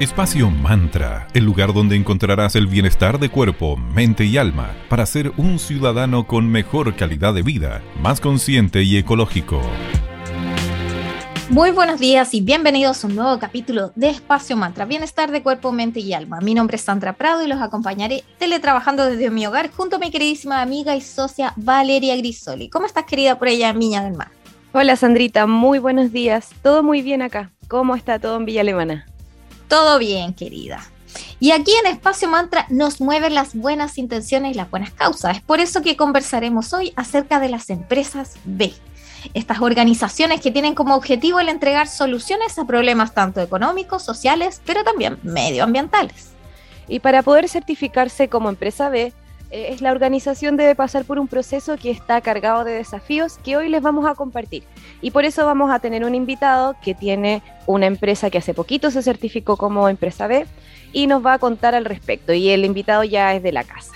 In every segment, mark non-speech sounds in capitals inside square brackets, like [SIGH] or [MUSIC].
Espacio Mantra, el lugar donde encontrarás el bienestar de cuerpo, mente y alma para ser un ciudadano con mejor calidad de vida, más consciente y ecológico. Muy buenos días y bienvenidos a un nuevo capítulo de Espacio Mantra, bienestar de cuerpo, mente y alma. Mi nombre es Sandra Prado y los acompañaré teletrabajando desde mi hogar junto a mi queridísima amiga y socia Valeria Grisoli. ¿Cómo estás querida por ella, Miña del Mar? Hola Sandrita, muy buenos días. Todo muy bien acá. ¿Cómo está todo en Villa Alemana? Todo bien, querida. Y aquí en Espacio Mantra nos mueven las buenas intenciones y las buenas causas. Es por eso que conversaremos hoy acerca de las empresas B. Estas organizaciones que tienen como objetivo el entregar soluciones a problemas tanto económicos, sociales, pero también medioambientales. Y para poder certificarse como empresa B, es la organización debe pasar por un proceso que está cargado de desafíos que hoy les vamos a compartir. Y por eso vamos a tener un invitado que tiene una empresa que hace poquito se certificó como empresa B y nos va a contar al respecto. Y el invitado ya es de la casa.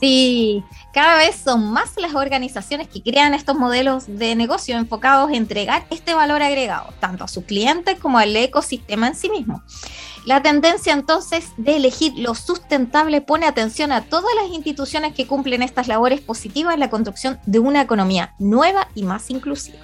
Sí, cada vez son más las organizaciones que crean estos modelos de negocio enfocados en entregar este valor agregado, tanto a sus clientes como al ecosistema en sí mismo. La tendencia entonces de elegir lo sustentable pone atención a todas las instituciones que cumplen estas labores positivas en la construcción de una economía nueva y más inclusiva.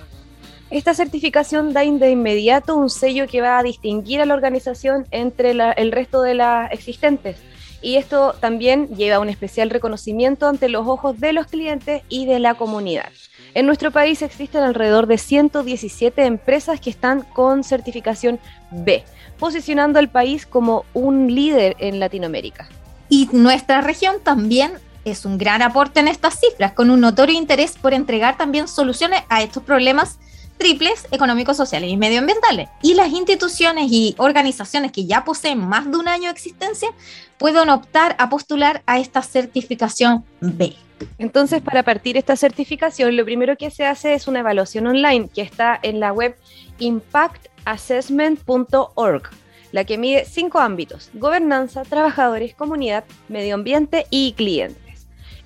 Esta certificación da de inmediato un sello que va a distinguir a la organización entre el resto de las existentes. Y esto también lleva un especial reconocimiento ante los ojos de los clientes y de la comunidad. En nuestro país existen alrededor de 117 empresas que están con certificación B, posicionando al país como un líder en Latinoamérica. Y nuestra región también es un gran aporte en estas cifras, con un notorio interés por entregar también soluciones a estos problemas triples económicos, sociales y medioambientales. Y las instituciones y organizaciones que ya poseen más de un año de existencia pueden optar a postular a esta certificación B. Entonces, para partir esta certificación, lo primero que se hace es una evaluación online que está en la web impactassessment.org, la que mide cinco ámbitos, gobernanza, trabajadores, comunidad, medio ambiente y clientes.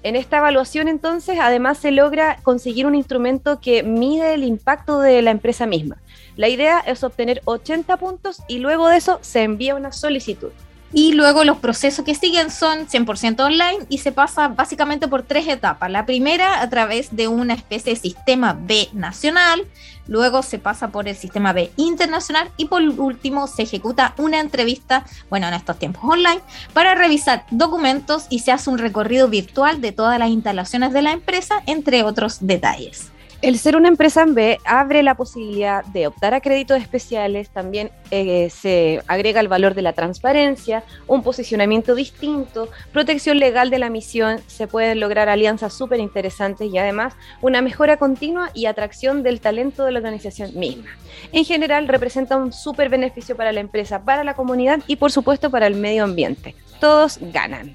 En esta evaluación entonces además se logra conseguir un instrumento que mide el impacto de la empresa misma. La idea es obtener 80 puntos y luego de eso se envía una solicitud. Y luego los procesos que siguen son 100% online y se pasa básicamente por tres etapas. La primera a través de una especie de sistema B nacional, luego se pasa por el sistema B internacional y por último se ejecuta una entrevista, bueno, en estos tiempos online, para revisar documentos y se hace un recorrido virtual de todas las instalaciones de la empresa, entre otros detalles. El ser una empresa en B abre la posibilidad de optar a créditos especiales, también eh, se agrega el valor de la transparencia, un posicionamiento distinto, protección legal de la misión, se pueden lograr alianzas súper interesantes y además una mejora continua y atracción del talento de la organización misma. En general representa un súper beneficio para la empresa, para la comunidad y por supuesto para el medio ambiente. Todos ganan.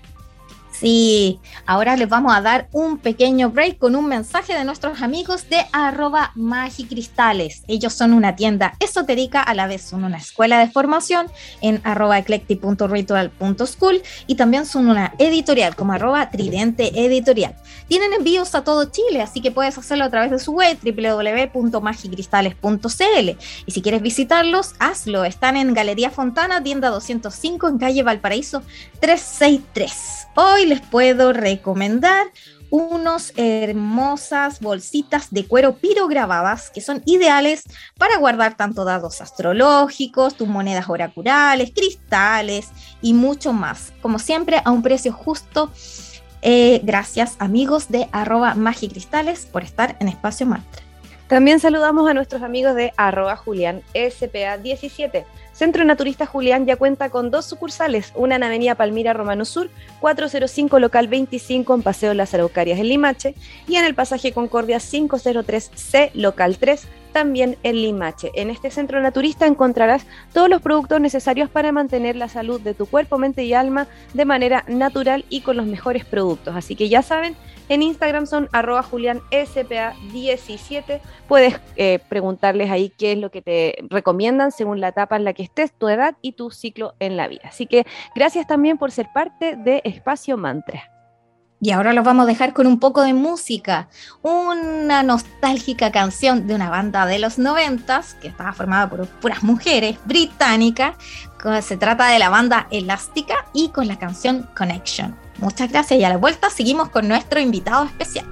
Sí, ahora les vamos a dar un pequeño break con un mensaje de nuestros amigos de arroba magicristales. Ellos son una tienda esotérica, a la vez son una escuela de formación en arroba eclectic.ritual.school y también son una editorial como arroba tridente editorial. Tienen envíos a todo Chile, así que puedes hacerlo a través de su web www.magicristales.cl y si quieres visitarlos, hazlo. Están en Galería Fontana, tienda 205 en calle Valparaíso 363. Hoy les puedo recomendar unos hermosas bolsitas de cuero pirograbadas que son ideales para guardar tanto dados astrológicos, tus monedas oraculares, cristales y mucho más. Como siempre, a un precio justo. Eh, gracias amigos de arroba magicristales por estar en Espacio Mantra. También saludamos a nuestros amigos de arroba Julián SPA 17 Centro Naturista Julián ya cuenta con dos sucursales, una en Avenida Palmira Romano Sur, 405 local 25 en Paseo Las Araucarias en Limache y en el pasaje Concordia 503C local 3 también en Limache. En este centro naturista encontrarás todos los productos necesarios para mantener la salud de tu cuerpo, mente y alma de manera natural y con los mejores productos. Así que ya saben, en Instagram son arroba julianspa17. Puedes eh, preguntarles ahí qué es lo que te recomiendan según la etapa en la que estés, tu edad y tu ciclo en la vida. Así que gracias también por ser parte de Espacio Mantra. Y ahora los vamos a dejar con un poco de música. Una nostálgica canción de una banda de los noventas que estaba formada por puras mujeres británicas. Se trata de la banda Elástica y con la canción Connection. Muchas gracias y a la vuelta seguimos con nuestro invitado especial.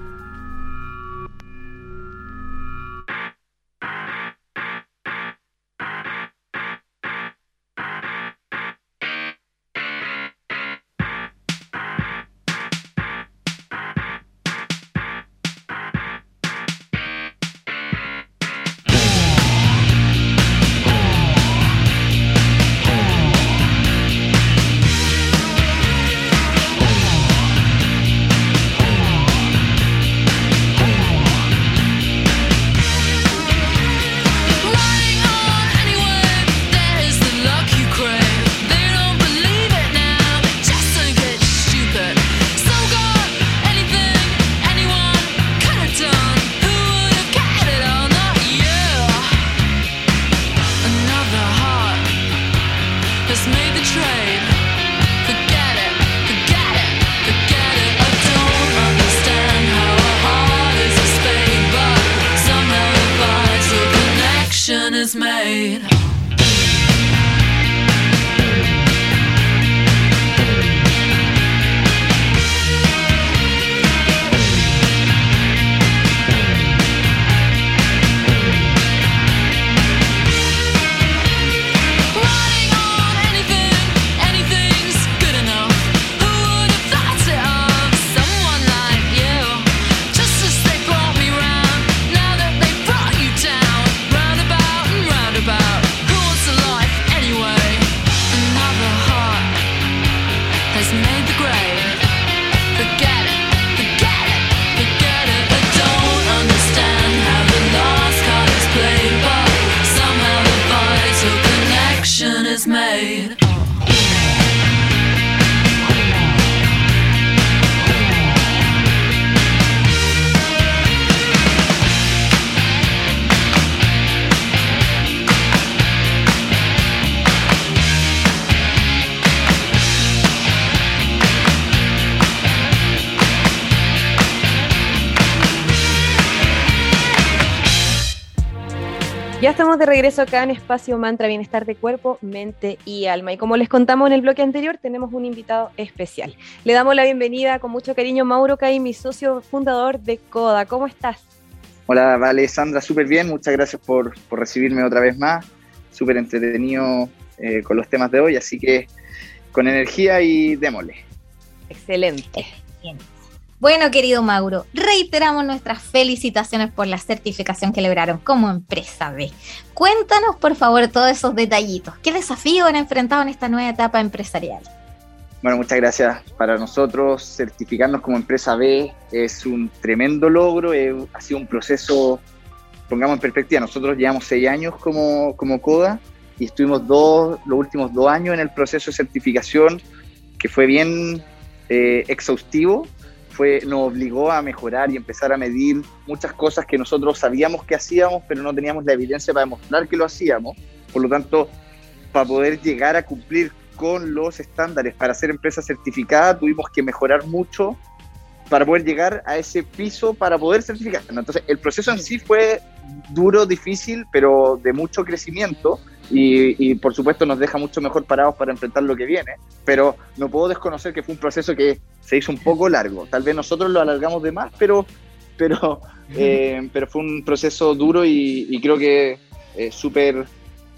Ya estamos de regreso acá en Espacio Mantra Bienestar de Cuerpo, Mente y Alma. Y como les contamos en el bloque anterior, tenemos un invitado especial. Le damos la bienvenida con mucho cariño Mauro Cay, mi socio fundador de CODA. ¿Cómo estás? Hola, vale, Sandra, súper bien. Muchas gracias por, recibirme otra vez más. Súper entretenido eh, con los temas de hoy, así que con energía y démosle. Excelente. Bien. Bueno, querido Mauro, reiteramos nuestras felicitaciones por la certificación que lograron como empresa B. Cuéntanos, por favor, todos esos detallitos. ¿Qué desafíos han enfrentado en esta nueva etapa empresarial? Bueno, muchas gracias. Para nosotros, certificarnos como empresa B es un tremendo logro, ha sido un proceso, pongamos en perspectiva, nosotros llevamos seis años como, como CODA y estuvimos dos, los últimos dos años en el proceso de certificación, que fue bien eh, exhaustivo, fue, nos obligó a mejorar y empezar a medir muchas cosas que nosotros sabíamos que hacíamos, pero no teníamos la evidencia para demostrar que lo hacíamos. Por lo tanto, para poder llegar a cumplir con los estándares para ser empresa certificada, tuvimos que mejorar mucho para poder llegar a ese piso para poder certificar. Entonces, el proceso en sí fue duro, difícil, pero de mucho crecimiento y, por supuesto nos deja mucho mejor parados para enfrentar lo que viene, pero no puedo desconocer que fue un proceso que se hizo un poco largo. Tal vez nosotros lo alargamos de más, pero, pero, [LAUGHS] eh, pero fue un proceso duro y, creo que eh, súper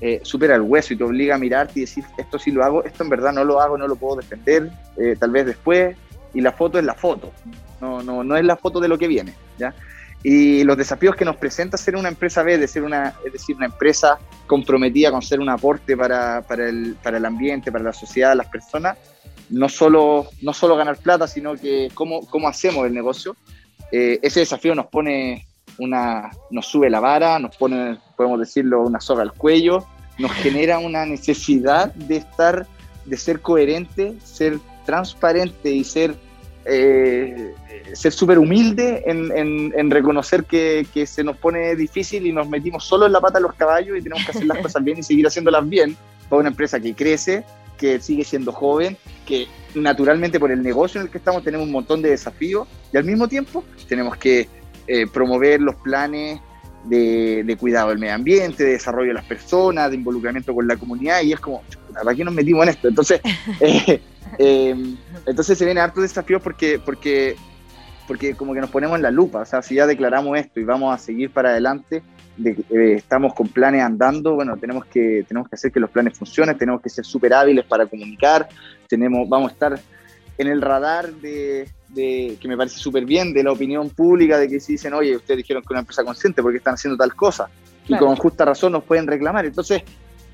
eh, súper al hueso y te obliga a mirarte y decir, esto sí lo hago, esto en verdad no lo hago, no lo puedo defender, eh, tal vez después, y la foto es la foto, no, no, no es la foto de lo que viene, ¿ya? Y los desafíos que nos presenta ser una empresa B, de ser una, es decir, una empresa comprometida con ser un aporte para, para, el, para el ambiente, para la sociedad, las personas, no solo, no solo ganar plata, sino que cómo, cómo hacemos el negocio. Eh, ese desafío nos pone una, nos sube la vara, nos pone, podemos decirlo, una soga al cuello, nos [LAUGHS] genera una necesidad de estar, de ser coherente, ser transparente y ser eh, ser súper humilde en, reconocer que, se nos pone difícil y nos metimos solo en la pata de los caballos y tenemos que hacer las cosas bien y seguir haciéndolas bien para una empresa que crece, que sigue siendo joven que naturalmente por el negocio en el que estamos tenemos un montón de desafíos y al mismo tiempo tenemos que eh, promover los planes de, cuidado del medio ambiente, de desarrollo de las personas, de involucramiento con la comunidad y es como, ¿para qué nos metimos en esto? Entonces, [LAUGHS] eh, eh, entonces se vienen hartos desafíos porque, porque, porque como que nos ponemos en la lupa, o sea, si ya declaramos esto y vamos a seguir para adelante, estamos con planes andando, bueno, tenemos que, tenemos que hacer que los planes funcionen, tenemos que ser súper hábiles para comunicar, tenemos, vamos a estar en el radar de, que me parece súper bien, de la opinión pública, de que si dicen, oye, ustedes dijeron que una empresa consciente, porque están haciendo tal cosa? Y con justa razón nos pueden reclamar. Entonces,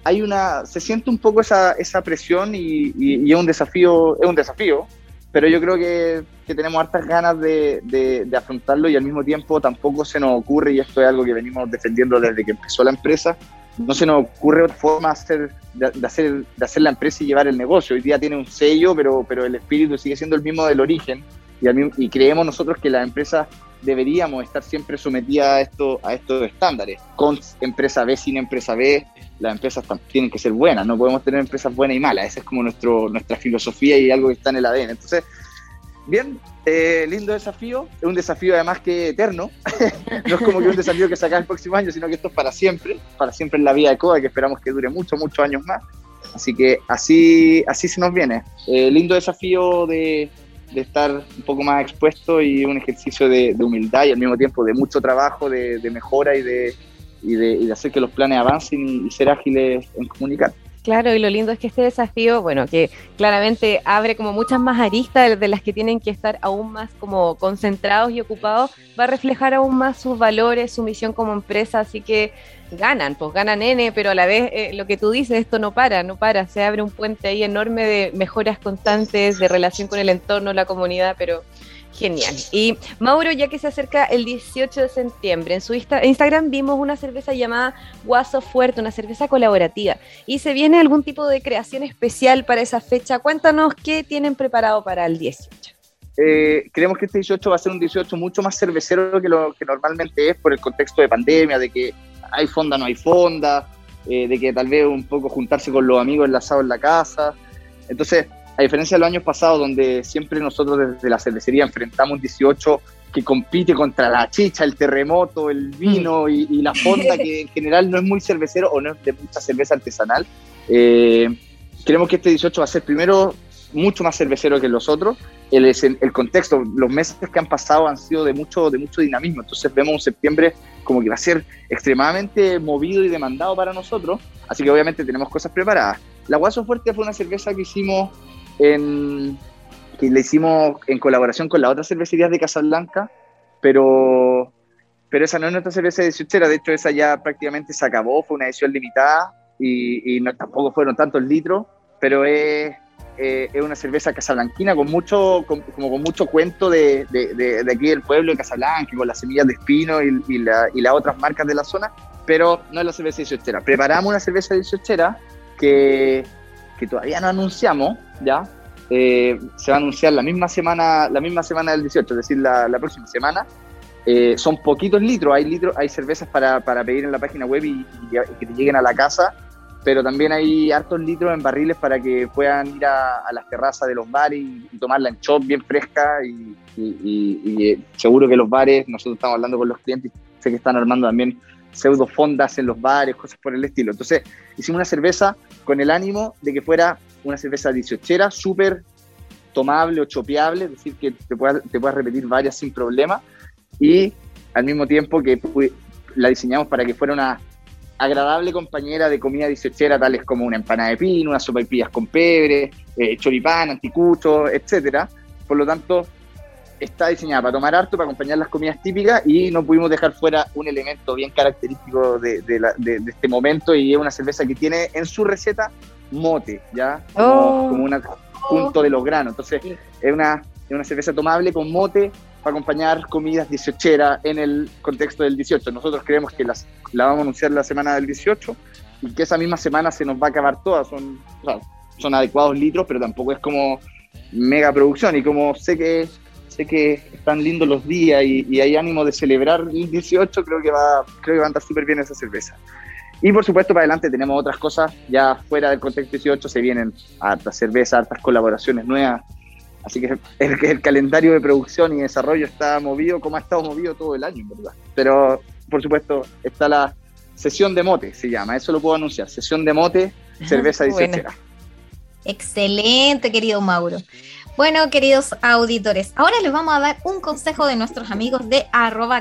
hay una, se siente un poco esa, esa presión y, y, es un desafío, es un desafío, pero yo creo que, que tenemos hartas ganas de, de, afrontarlo y al mismo tiempo tampoco se nos ocurre, y esto es algo que venimos defendiendo desde que empezó la empresa, no se nos ocurre otra forma de hacer, de, hacer, de hacer la empresa y llevar el negocio. Hoy día tiene un sello, pero, pero el espíritu sigue siendo el mismo del origen y, y creemos nosotros que las empresas deberíamos estar siempre sometidas a, esto, a estos estándares. Con empresa B, sin empresa B, las empresas tienen que ser buenas, no podemos tener empresas buenas y malas. Esa es como nuestro, nuestra filosofía y algo que está en el ADN. Entonces, bien, eh, lindo desafío, es un desafío además que eterno, [LAUGHS] no es como que un desafío que se el próximo año, sino que esto es para siempre, para siempre en la vida de CODA, que esperamos que dure muchos, muchos años más. Así que así, así se nos viene. Eh, lindo desafío de, de, estar un poco más expuesto y un ejercicio de, humildad y al mismo tiempo de mucho trabajo, de, mejora y de, y de, hacer que los planes avancen y ser ágiles en comunicar. Claro, y lo lindo es que este desafío, bueno, que claramente abre como muchas más aristas de, las que tienen que estar aún más como concentrados y ocupados, va a reflejar aún más sus valores, su misión como empresa, así que ganan, pues ganan N, pero a la vez eh, lo que tú dices, esto no para, no para, se abre un puente ahí enorme de mejoras constantes, de relación con el entorno, la comunidad, pero Genial. Y Mauro, ya que se acerca el 18 de septiembre, en su Instagram vimos una cerveza llamada Guaso Fuerte, una cerveza colaborativa. ¿Y se viene algún tipo de creación especial para esa fecha? Cuéntanos qué tienen preparado para el 18. Eh, creemos que este 18 va a ser un 18 mucho más cervecero que lo que normalmente es por el contexto de pandemia, de que hay fonda, no hay fonda, eh, de que tal vez un poco juntarse con los amigos enlazados en la casa. Entonces, a diferencia de los años pasados, donde siempre nosotros desde la cervecería enfrentamos un 18 que compite contra la chicha, el terremoto, el vino y, la fonda, que en general no es muy cervecero o no es de mucha cerveza artesanal. Eh, creemos que este 18 va a ser primero mucho más cervecero que los otros. El, el, contexto, los meses que han pasado han sido de mucho, de mucho dinamismo, entonces vemos un septiembre como que va a ser extremadamente movido y demandado para nosotros, así que obviamente tenemos cosas preparadas. La Guaso Fuerte fue una cerveza que hicimos en, que le hicimos en colaboración con las otras cervecerías de Casablanca, pero, pero esa no es nuestra cerveza de Suchera, de hecho esa ya prácticamente se acabó, fue una edición limitada y, no, tampoco fueron tantos litros, pero es, eh, es una cerveza casablanquina con mucho, como con mucho cuento de, de, de, aquí del pueblo de Casablanca, con las semillas de espino y, y, la, y, las otras marcas de la zona, pero no es la cerveza de Suchera. Preparamos una cerveza de Suchera que que todavía no anunciamos, ¿ya? Eh, se va a anunciar la misma semana, la misma semana del 18, es decir, la, próxima semana. Eh, son poquitos litros, hay litros, hay cervezas para, para pedir en la página web y, que te lleguen a la casa, pero también hay hartos litros en barriles para que puedan ir a, las terrazas de los bares y, tomarla en shop bien fresca y, y, seguro que los bares, nosotros estamos hablando con los clientes, sé que están armando también pseudo fondas en los bares, cosas por el estilo. Entonces, hicimos una cerveza con el ánimo de que fuera una cerveza dieciochera, súper tomable o chopeable, es decir, que te puedas, te puedas repetir varias sin problema, y al mismo tiempo que la diseñamos para que fuera una agradable compañera de comida dieciochera, tales como una empanada de pino, una sopa de pillas con pebre, eh, choripán, anticucho, etcétera. Por lo tanto, está diseñada para tomar harto, para acompañar las comidas típicas y no pudimos dejar fuera un elemento bien característico de, este momento y es una cerveza que tiene en su receta mote, ¿ya? Como, oh. un punto de los granos. Entonces es una, una cerveza tomable con mote para acompañar comidas 18 en el contexto del 18. Nosotros creemos que las, la vamos a anunciar la semana del 18 y que esa misma semana se nos va a acabar toda. Son, son adecuados litros, pero tampoco es como mega producción. Y como sé que sé que están lindos los días y, hay ánimo de celebrar el 18, creo que va, creo que va a andar súper bien esa cerveza. Y por supuesto, para adelante tenemos otras cosas, ya fuera del contexto 18 se vienen hartas cervezas, hartas colaboraciones nuevas. Así que el, el calendario de producción y desarrollo está movido como ha estado movido todo el año, ¿verdad? Pero por supuesto está la sesión de mote, se llama, eso lo puedo anunciar, sesión de mote, cerveza 18. Excelente, querido Mauro. Bueno, queridos auditores, ahora les vamos a dar un consejo de nuestros amigos de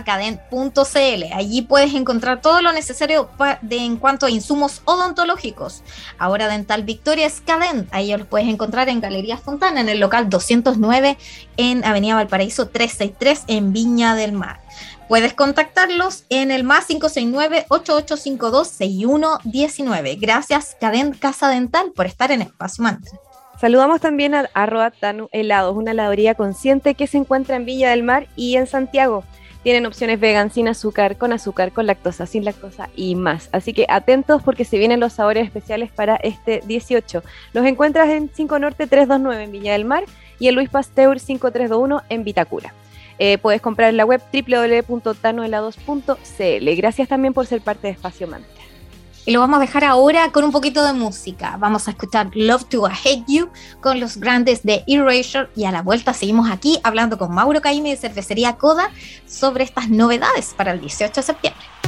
cadent.cl. Allí puedes encontrar todo lo necesario de, en cuanto a insumos odontológicos. Ahora Dental Victoria es Cadent. Ahí los puedes encontrar en Galería Fontana, en el local 209, en Avenida Valparaíso 363, en Viña del Mar. Puedes contactarlos en el más 569-8852-6119. Gracias, Cadent Casa Dental, por estar en Espacio Mantra. Saludamos también a arroba Tanu Helados, una heladería consciente que se encuentra en Villa del Mar y en Santiago. Tienen opciones vegan sin azúcar, con azúcar, con lactosa, sin lactosa y más. Así que atentos porque se vienen los sabores especiales para este 18. Los encuentras en 5 Norte 329 en Villa del Mar y en Luis Pasteur 5321 en Vitacura. Eh, puedes comprar en la web www.tanohelados.cl. Gracias también por ser parte de Espacio Mantra. Y lo vamos a dejar ahora con un poquito de música. Vamos a escuchar Love to Hate You con los grandes de Erasure y a la vuelta seguimos aquí hablando con Mauro Caime de Cervecería Coda sobre estas novedades para el 18 de septiembre.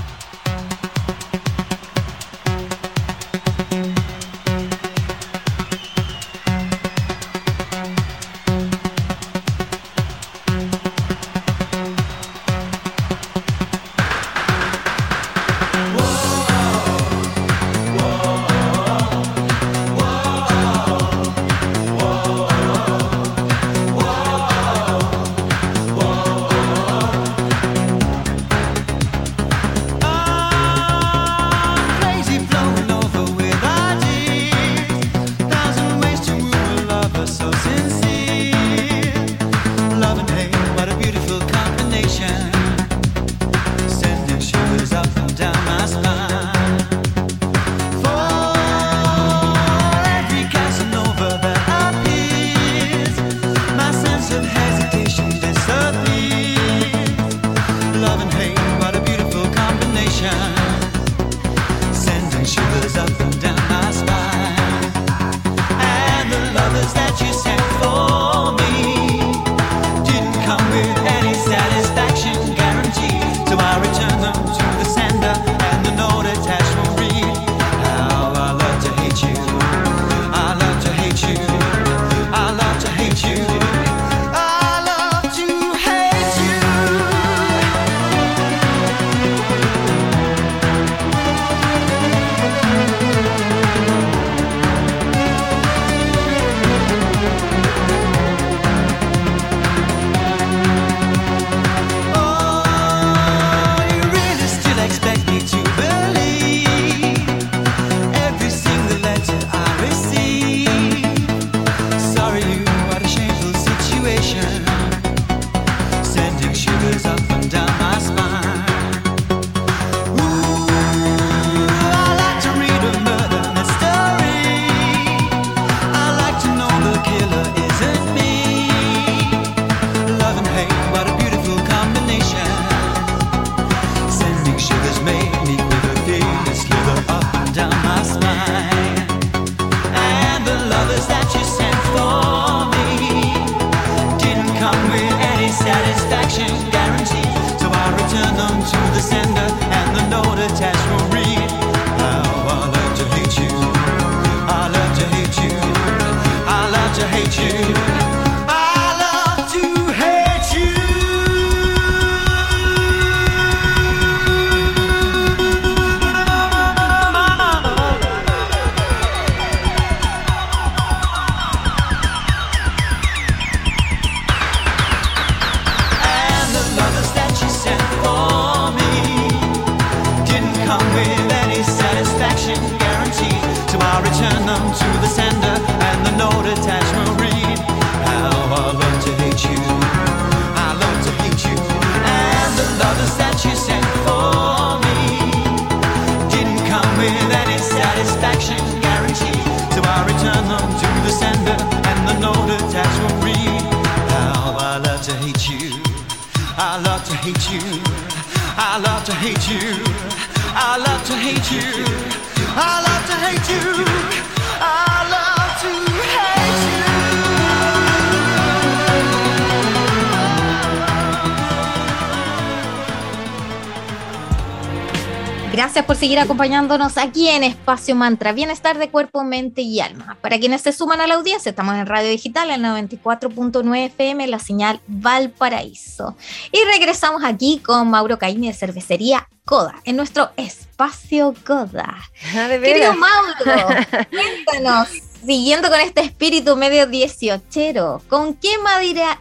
Gracias por seguir acompañándonos aquí en Espacio Mantra, Bienestar de Cuerpo, Mente y Alma. Para quienes se suman a la audiencia, estamos en Radio Digital en 94.9 FM, la señal Valparaíso. Y regresamos aquí con Mauro Caimi de Cervecería Coda, en nuestro Espacio Coda. Ah, ¿de Querido? Mauro, cuéntanos, siguiendo con este espíritu medio dieciochero, ¿con qué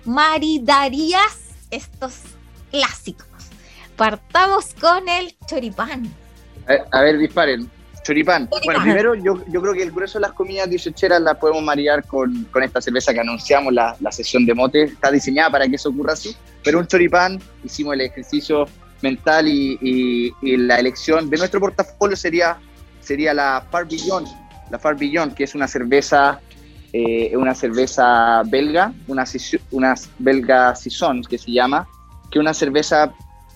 maridarías estos clásicos? Partamos con el choripán. A, a ver, disparen. Choripán. Bueno, primero yo, yo creo que el grueso de las comidas dieciocheras las podemos marear con, con esta cerveza que anunciamos, la, la sesión de mote. Está diseñada para que eso ocurra así. Pero un choripán, hicimos el ejercicio mental y, y- y la elección de nuestro portafolio sería, sería la Far Beyond. La Far Beyond, que es una cerveza, eh, una cerveza belga, una, una belga saison que se llama, que es una cerveza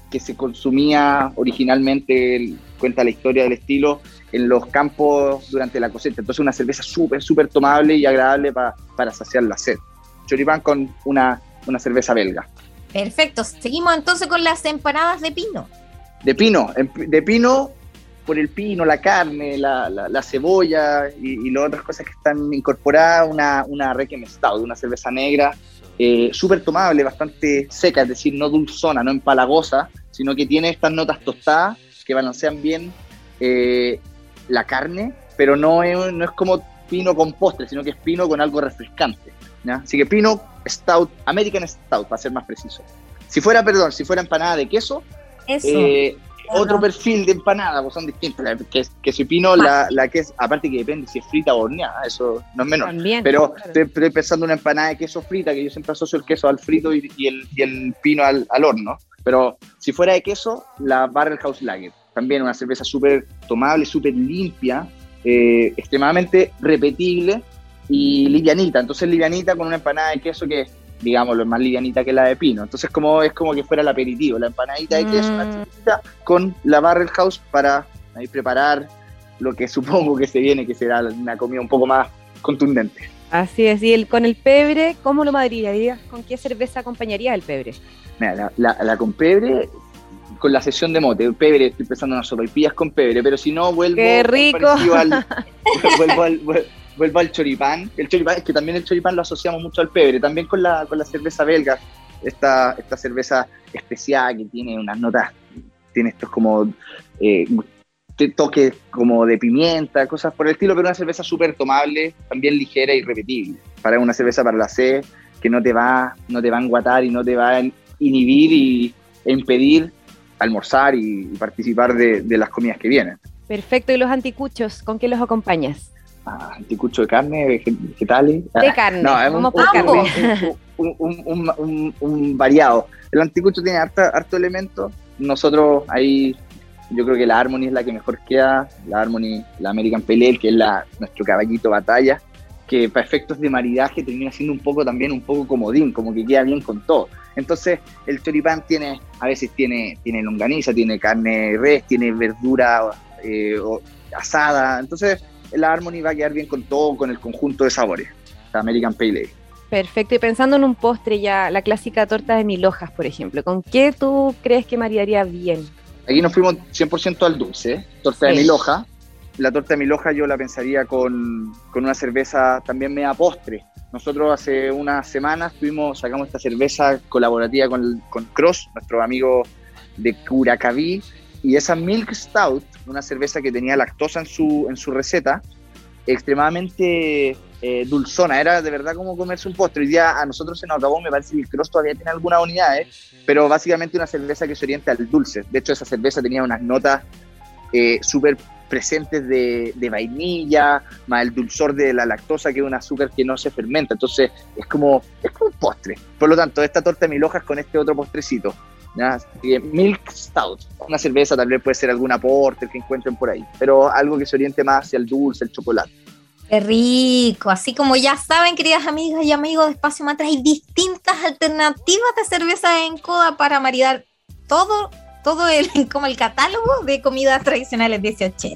que se consumía originalmente, cuenta la historia del estilo, en los campos durante la cosecha. Entonces una cerveza súper, súper tomable y agradable pa- para saciar la sed. Choripán con una, una cerveza belga. Perfecto, seguimos entonces con las empanadas de pino. De pino, de pino por el pino, la carne, la, la- la cebolla y, y las otras cosas que están incorporadas, una, una Requiem Stout, una cerveza negra, eh, súper tomable, bastante seca, es decir, no dulzona, no empalagosa, sino que tiene estas notas tostadas que balancean bien eh, la carne, pero no es, no es como pino con postre, sino que es pino con algo refrescante. ¿ya? Así que pino Stout, American Stout, para ser más preciso. Si fuera, perdón, si fuera empanada de queso, Eso. eh. Otro perfil de empanada, pues son distintas. La que, pino, la, la que es, aparte que depende si es frita o horneada, eso no es menor. También. Pero claro. estoy, estoy pensando en una empanada de queso frita, que yo siempre asocio el queso al frito y, y el, y el pino al, al horno. Pero si fuera de queso, la Barrel House Lager. También una cerveza súper tomable, súper limpia, eh, extremadamente repetible y livianita. Entonces livianita con una empanada de queso que, digamos, es más livianita que la de pino. Entonces como es como que fuera el aperitivo, la empanadita de queso, Mm. una chiquitita, con la Barrel House para ahí preparar lo que supongo que se viene, que será una comida un poco más contundente. Así es, y el, con el pebre, ¿cómo lo madrillarías? ¿Con qué cerveza acompañaría el pebre? Mira, la, la, la con pebre, con la sesión de mote, pebre, estoy pensando en las sopaipillas con pebre, pero si no, vuelvo, ¡Qué rico! al, [LAUGHS] vuelvo, al, vuelvo al choripán. El choripán, es que también el choripán lo asociamos mucho al pebre, también con la, con la cerveza belga, esta, esta cerveza especial que tiene unas notas, tiene estos como eh, toques como de pimienta, cosas por el estilo, pero una cerveza súper tomable, también ligera y repetible. Para una cerveza para la sed, que no te va, no te va a enguatar y no te va a inhibir y, e impedir almorzar y, participar de las comidas que vienen. Perfecto, ¿y los anticuchos? ¿Con qué los acompañas? Ah, anticucho de carne, vege- vegetales. De Ah, carne, no, es un, un- un- un- variado. El anticucho tiene harta, harto elemento. Nosotros ahí, yo creo que la Harmony es la que mejor queda. La Harmony, la American Pale Ale, que es la, nuestro caballito batalla, que para efectos de maridaje termina siendo un poco también un poco comodín, como que queda bien con todo. Entonces, el choripán tiene, a veces tiene, tiene longaniza, tiene carne de res, tiene verdura eh, o- asada. Entonces, la Harmony va a quedar bien con todo, con el conjunto de sabores. La American Pale Ale. Perfecto, y pensando en un postre ya, la clásica torta de mil hojas, por ejemplo, ¿con qué tú crees que maridaría bien? Aquí nos fuimos 100% al dulce, ¿eh? torta de Sí. mil hojas. La torta de mil hojas yo la pensaría con, con una cerveza también media postre. Nosotros hace unas semanas tuvimos, sacamos esta cerveza colaborativa con, con Cross, nuestro amigo de Curacaví, y esa Milk Stout, una cerveza que tenía lactosa en su, en su receta, extremadamente eh, dulzona, era de verdad como comerse un postre. Hoy día a nosotros nos acabó, me parece que el Cross todavía tiene algunas unidades, pero básicamente una cerveza que se orienta al dulce. De hecho, esa cerveza tenía unas notas eh, súper presentes de, de vainilla, más el dulzor de la lactosa, que es un azúcar que no se fermenta. Entonces, es como, es como un postre. Por lo tanto, esta torta de mil hojas con este otro postrecito. ¿Ya? Milk Stout, una cerveza, tal vez puede ser algún aporte que encuentren por ahí, pero algo que se oriente más hacia el dulce, el chocolate. Qué rico. Así como ya saben, queridas amigas y amigos de Espacio Mantra, hay distintas alternativas de cerveza en coda para maridar todo, todo el, [LAUGHS] como el catálogo de comidas tradicionales 18.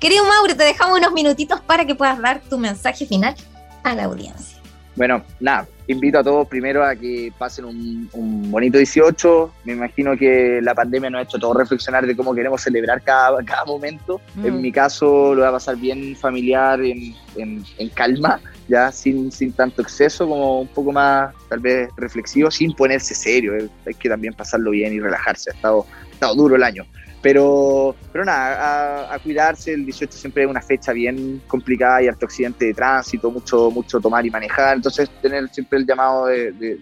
Querido Mauro, te dejamos unos minutitos para que puedas dar tu mensaje final a la audiencia. Bueno, nada, invito a todos primero a que pasen un, un, bonito 18. Me imagino que la pandemia nos ha hecho todo reflexionar de cómo queremos celebrar cada, [LAUGHS] cada momento. Mm. En mi caso lo voy a pasar bien familiar, en, en, en calma, ya sin, sin tanto exceso, como un poco más tal vez reflexivo, sin ponerse serio. Hay que también pasarlo bien y relajarse. Ha estado, ha estado duro el año. Pero, pero nada, a, cuidarse, el 18 siempre es una fecha bien complicada y harto accidente de tránsito, mucho, mucho tomar y manejar, entonces tener siempre el llamado de,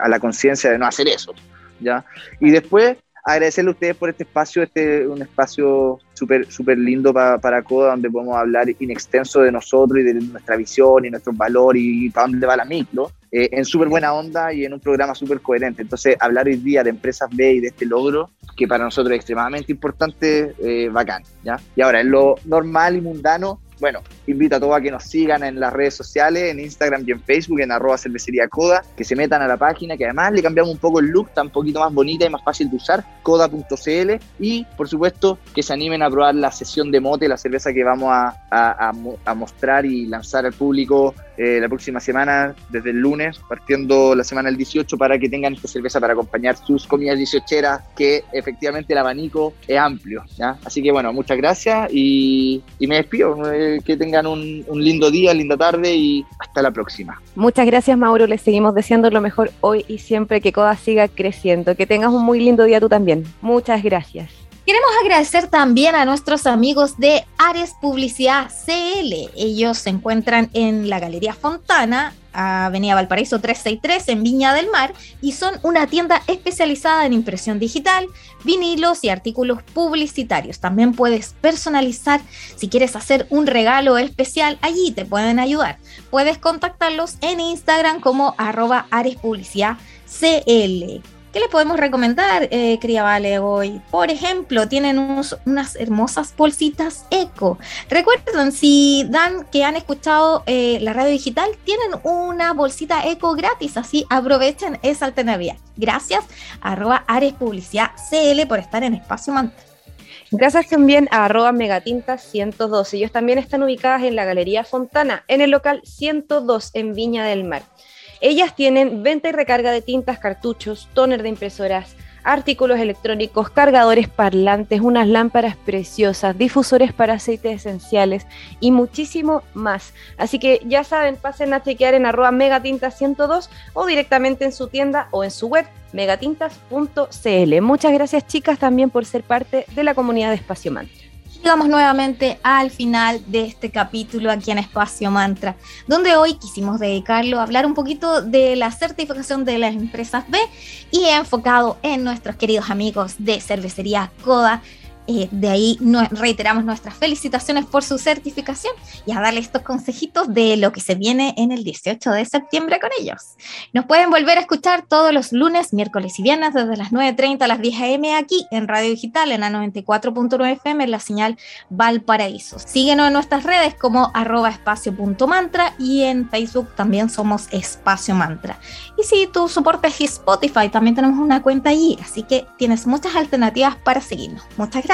a la conciencia de no hacer eso, ¿ya? Y después agradecerle a ustedes por este espacio, este un espacio súper súper lindo para CODA, donde podemos hablar in extenso de nosotros y de nuestra visión y nuestros valores y para dónde va la micro, eh, en súper buena onda y en un programa súper coherente. Entonces, hablar hoy día de empresas B y de este logro, que para nosotros es extremadamente importante, eh, bacán, ¿ya? Y ahora, en lo normal y mundano, bueno, invito a todos a que nos sigan en las redes sociales, en Instagram y en Facebook, en arroba cervecería Coda, que se metan a la página, que además le cambiamos un poco el look, está un poquito más bonita y más fácil de usar, coda.cl, y por supuesto que se animen a probar la sesión de mote, la cerveza que vamos a, a, mostrar y lanzar al público eh, la próxima semana, desde el lunes, partiendo la semana del 18, para que tengan esta cerveza para acompañar sus comidas 18 que efectivamente el abanico es amplio. ¿ya? Así que bueno, muchas gracias y, y me despido que tengan un, un, lindo día, linda tarde y hasta la próxima. Muchas gracias Mauro, les seguimos deseando lo mejor hoy y siempre que CODA siga creciendo. Que tengas un muy lindo día tú también. Muchas gracias. Queremos agradecer también a nuestros amigos de Ares Publicidad CL. Ellos se encuentran en la Galería Fontana, Avenida Valparaíso 363 en Viña del Mar y son una tienda especializada en impresión digital, vinilos y artículos publicitarios. También puedes personalizar si quieres hacer un regalo especial, allí te pueden ayudar. Puedes contactarlos en Instagram como arroba Ares Publicidad CL. ¿Qué les podemos recomendar, eh, hoy? Por ejemplo, tienen unas hermosas bolsitas eco. Recuerden, si dan que han escuchado eh, la radio digital, tienen una bolsita eco gratis, así aprovechen esa alternativa. Gracias, arroba Ares Publicidad CL por estar en Espacio Mantra. Gracias también a arroba megatintas 102. Ellos también están ubicadas en la Galería Fontana, en el local 102 en Viña del Mar. Ellas tienen venta y recarga de tintas, cartuchos, tóner de impresoras, artículos electrónicos, cargadores parlantes, unas lámparas preciosas, difusores para aceites esenciales y muchísimo más. Así que ya saben, pasen a chequear en arroba megatintas102 o directamente en su tienda o en su web megatintas.cl. Muchas gracias chicas también por ser parte de la comunidad de Espacio Mantra llegamos nuevamente al final de este capítulo aquí en Espacio Mantra, donde hoy quisimos dedicarlo a hablar un poquito de la certificación de las empresas B y enfocado en nuestros queridos amigos de Cervecería Coda eh, de ahí reiteramos nuestras felicitaciones por su certificación y a darle estos consejitos de lo que se viene en el 18 de septiembre con ellos. Nos pueden volver a escuchar todos los lunes, miércoles y viernes desde las 9.30 a las 10 a.m. aquí en Radio Digital en la 94.9 FM en la señal Valparaíso. Síguenos en nuestras redes como arroba espacio.mantra y en Facebook también somos Espacio Mantra. Y si tú soportes Spotify, también tenemos una cuenta allí, así que tienes muchas alternativas para seguirnos. Muchas gracias.